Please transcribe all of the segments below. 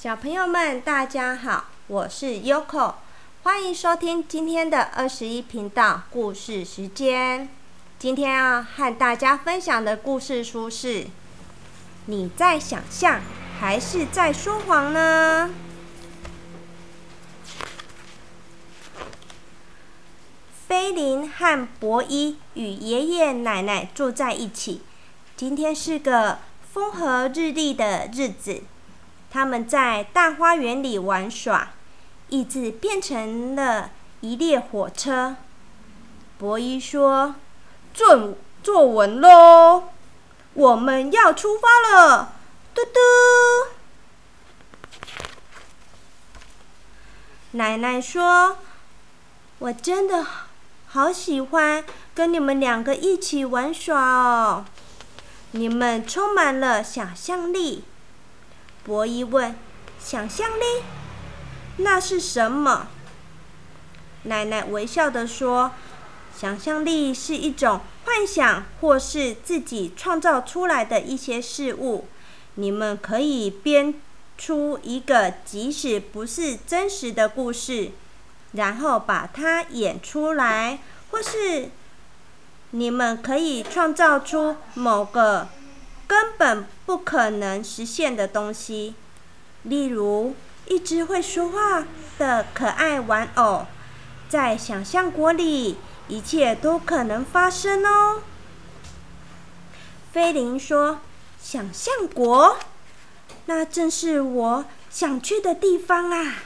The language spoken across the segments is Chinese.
小朋友们，大家好，我是 Yoko，欢迎收听今天的二十一频道故事时间。今天要和大家分享的故事书是：你在想象还是在说谎呢？菲林和博伊与爷爷奶奶住在一起。今天是个风和日丽的日子。他们在大花园里玩耍，椅子变成了一列火车。博伊说：“坐坐稳喽，我们要出发了！”嘟嘟。奶奶说：“我真的好喜欢跟你们两个一起玩耍哦，你们充满了想象力。”博伊问：“想象力？那是什么？”奶奶微笑的说：“想象力是一种幻想，或是自己创造出来的一些事物。你们可以编出一个即使不是真实的故事，然后把它演出来，或是你们可以创造出某个。”根本不可能实现的东西，例如一只会说话的可爱玩偶，在想象国里，一切都可能发生哦。菲林说：“想象国，那正是我想去的地方啊！”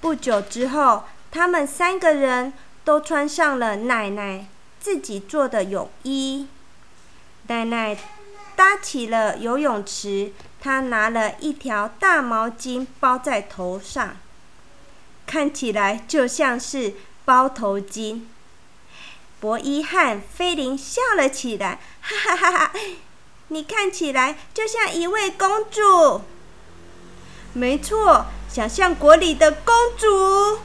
不久之后，他们三个人都穿上了奶奶自己做的泳衣。奶奶搭起了游泳池，她拿了一条大毛巾包在头上，看起来就像是包头巾。博伊和菲林笑了起来，哈哈哈哈！你看起来就像一位公主。没错，想象国里的公主。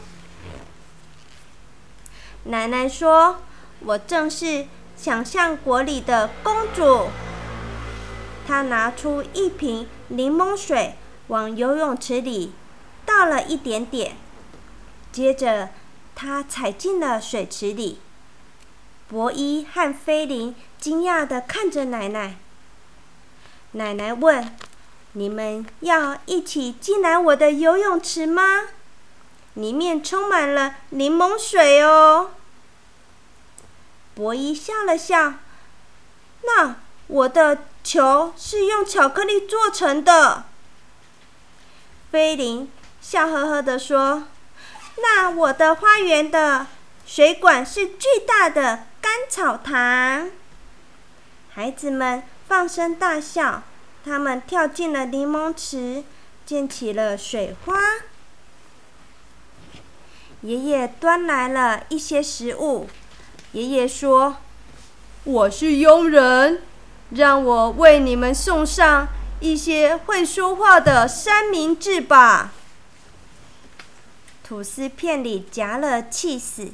奶奶说：“我正是。”想象国里的公主，她拿出一瓶柠檬水，往游泳池里倒了一点点，接着她踩进了水池里。博伊和菲林惊讶地看着奶奶。奶奶问：“你们要一起进来我的游泳池吗？里面充满了柠檬水哦。”博伊笑了笑，那我的球是用巧克力做成的。菲林笑呵呵地说：“那我的花园的水管是巨大的甘草糖。”孩子们放声大笑，他们跳进了柠檬池，溅起了水花。爷爷端来了一些食物。爷爷说：“我是佣人，让我为你们送上一些会说话的三明治吧。”吐司片里夹了气死。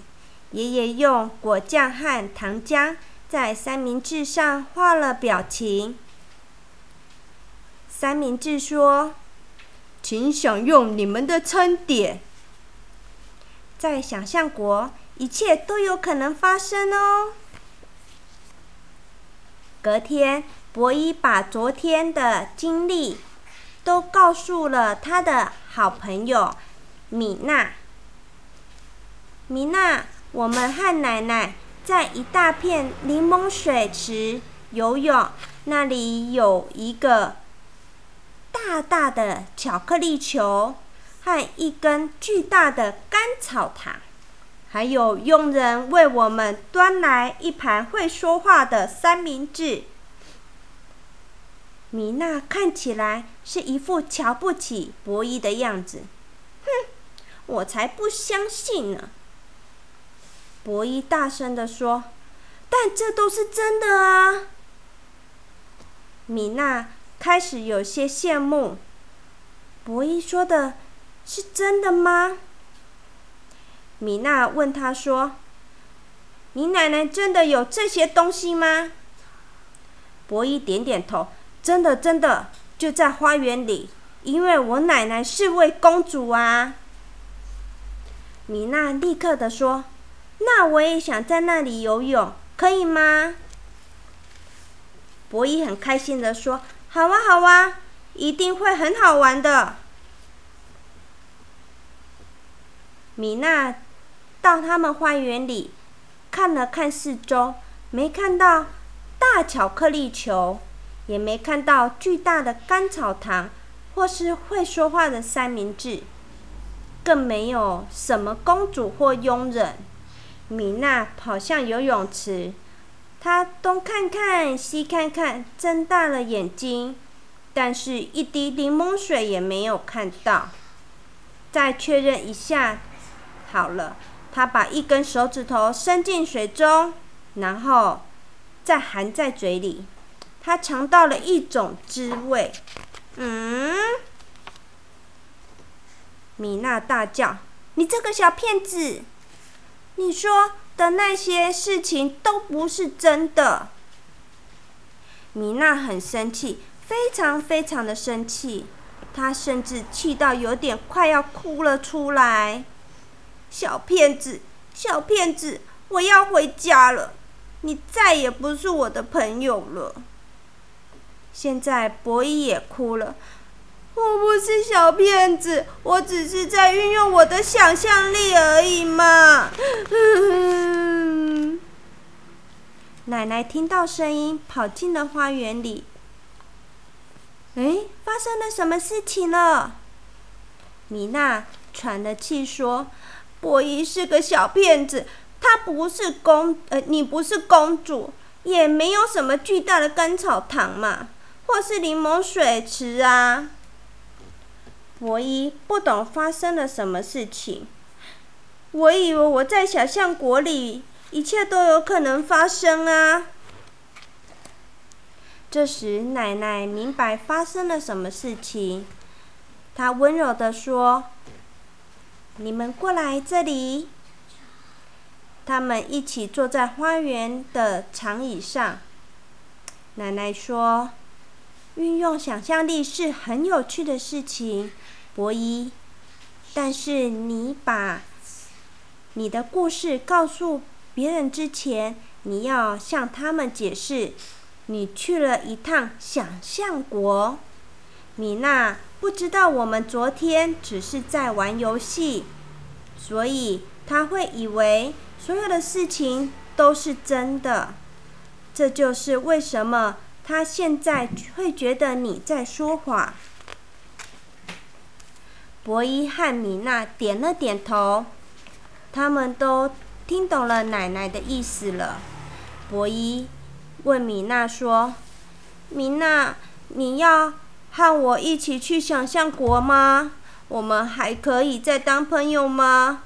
爷爷用果酱和糖浆在三明治上画了表情。三明治说：“请享用你们的餐点。”在想象国。一切都有可能发生哦。隔天，博伊把昨天的经历都告诉了他的好朋友米娜。米娜，我们和奶奶在一大片柠檬水池游泳，那里有一个大大的巧克力球和一根巨大的甘草糖。还有佣人为我们端来一盘会说话的三明治。米娜看起来是一副瞧不起博伊的样子。哼，我才不相信呢！博伊大声地说：“但这都是真的啊！”米娜开始有些羡慕。博伊说的是真的吗？米娜问他说：“你奶奶真的有这些东西吗？”博伊点点头：“真的，真的。就在花园里，因为我奶奶是位公主啊。米娜立刻的说：“那我也想在那里游泳，可以吗？”博伊很开心的说：“好啊，好啊，一定会很好玩的。”米娜到他们花园里看了看四周，没看到大巧克力球，也没看到巨大的甘草糖，或是会说话的三明治。更没有什么公主或佣人。米娜跑向游泳池，她东看看西看看，睁大了眼睛，但是一滴柠檬水也没有看到。再确认一下，好了，她把一根手指头伸进水中，然后再含在嘴里。她尝到了一种滋味，嗯。米娜大叫：“你这个小骗子！你说的那些事情都不是真的。”米娜很生气，非常非常的生气，她甚至气到有点快要哭了出来。小骗子，小骗子，我要回家了，你再也不是我的朋友了。现在博伊也哭了。我不是小骗子，我只是在运用我的想象力而已嘛。奶奶听到声音，跑进了花园里。哎，发生了什么事情了？米娜喘着气说：“波伊是个小骗子，他不是公……呃，你不是公主，也没有什么巨大的甘草糖嘛，或是柠檬水池啊。”博伊不懂发生了什么事情。我以为我在小象国里，一切都有可能发生啊。这时，奶奶明白发生了什么事情，她温柔的说：“你们过来这里。”他们一起坐在花园的长椅上。奶奶说：“运用想象力是很有趣的事情。”博伊，但是你把你的故事告诉别人之前，你要向他们解释，你去了一趟想象国。米娜不知道我们昨天只是在玩游戏，所以他会以为所有的事情都是真的。这就是为什么他现在会觉得你在说谎。博伊和米娜点了点头，他们都听懂了奶奶的意思了。博伊问米娜说：“米娜，你要和我一起去想象国吗？我们还可以再当朋友吗？”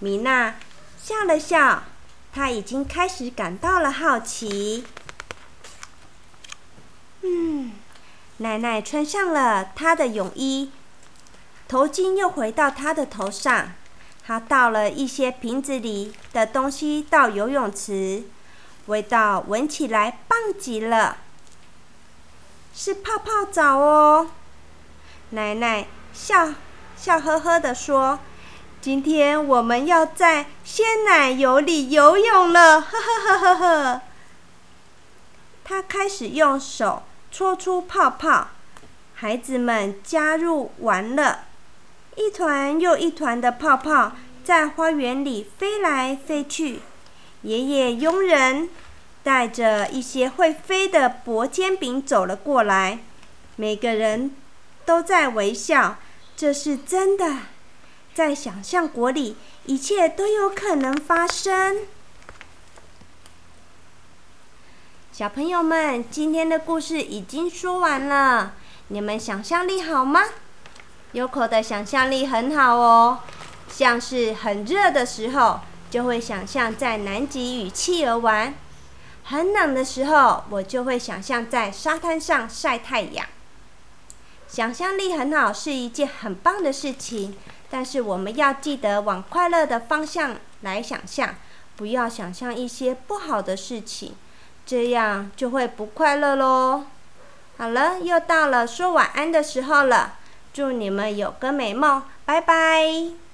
米娜笑了笑，她已经开始感到了好奇。嗯。奶奶穿上了她的泳衣，头巾又回到她的头上。她倒了一些瓶子里的东西到游泳池，味道闻起来棒极了，是泡泡澡哦。奶奶笑笑呵呵地说：“今天我们要在鲜奶油里游泳了。”呵呵呵呵呵。她开始用手。搓出泡泡，孩子们加入玩了，一团又一团的泡泡在花园里飞来飞去。爷爷佣人带着一些会飞的薄煎饼走了过来，每个人都在微笑。这是真的，在想象国里，一切都有可能发生。小朋友们，今天的故事已经说完了。你们想象力好吗？优口的想象力很好哦。像是很热的时候，就会想象在南极与企鹅玩；很冷的时候，我就会想象在沙滩上晒太阳。想象力很好是一件很棒的事情，但是我们要记得往快乐的方向来想象，不要想象一些不好的事情。这样就会不快乐喽。好了，又到了说晚安的时候了，祝你们有个美梦，拜拜。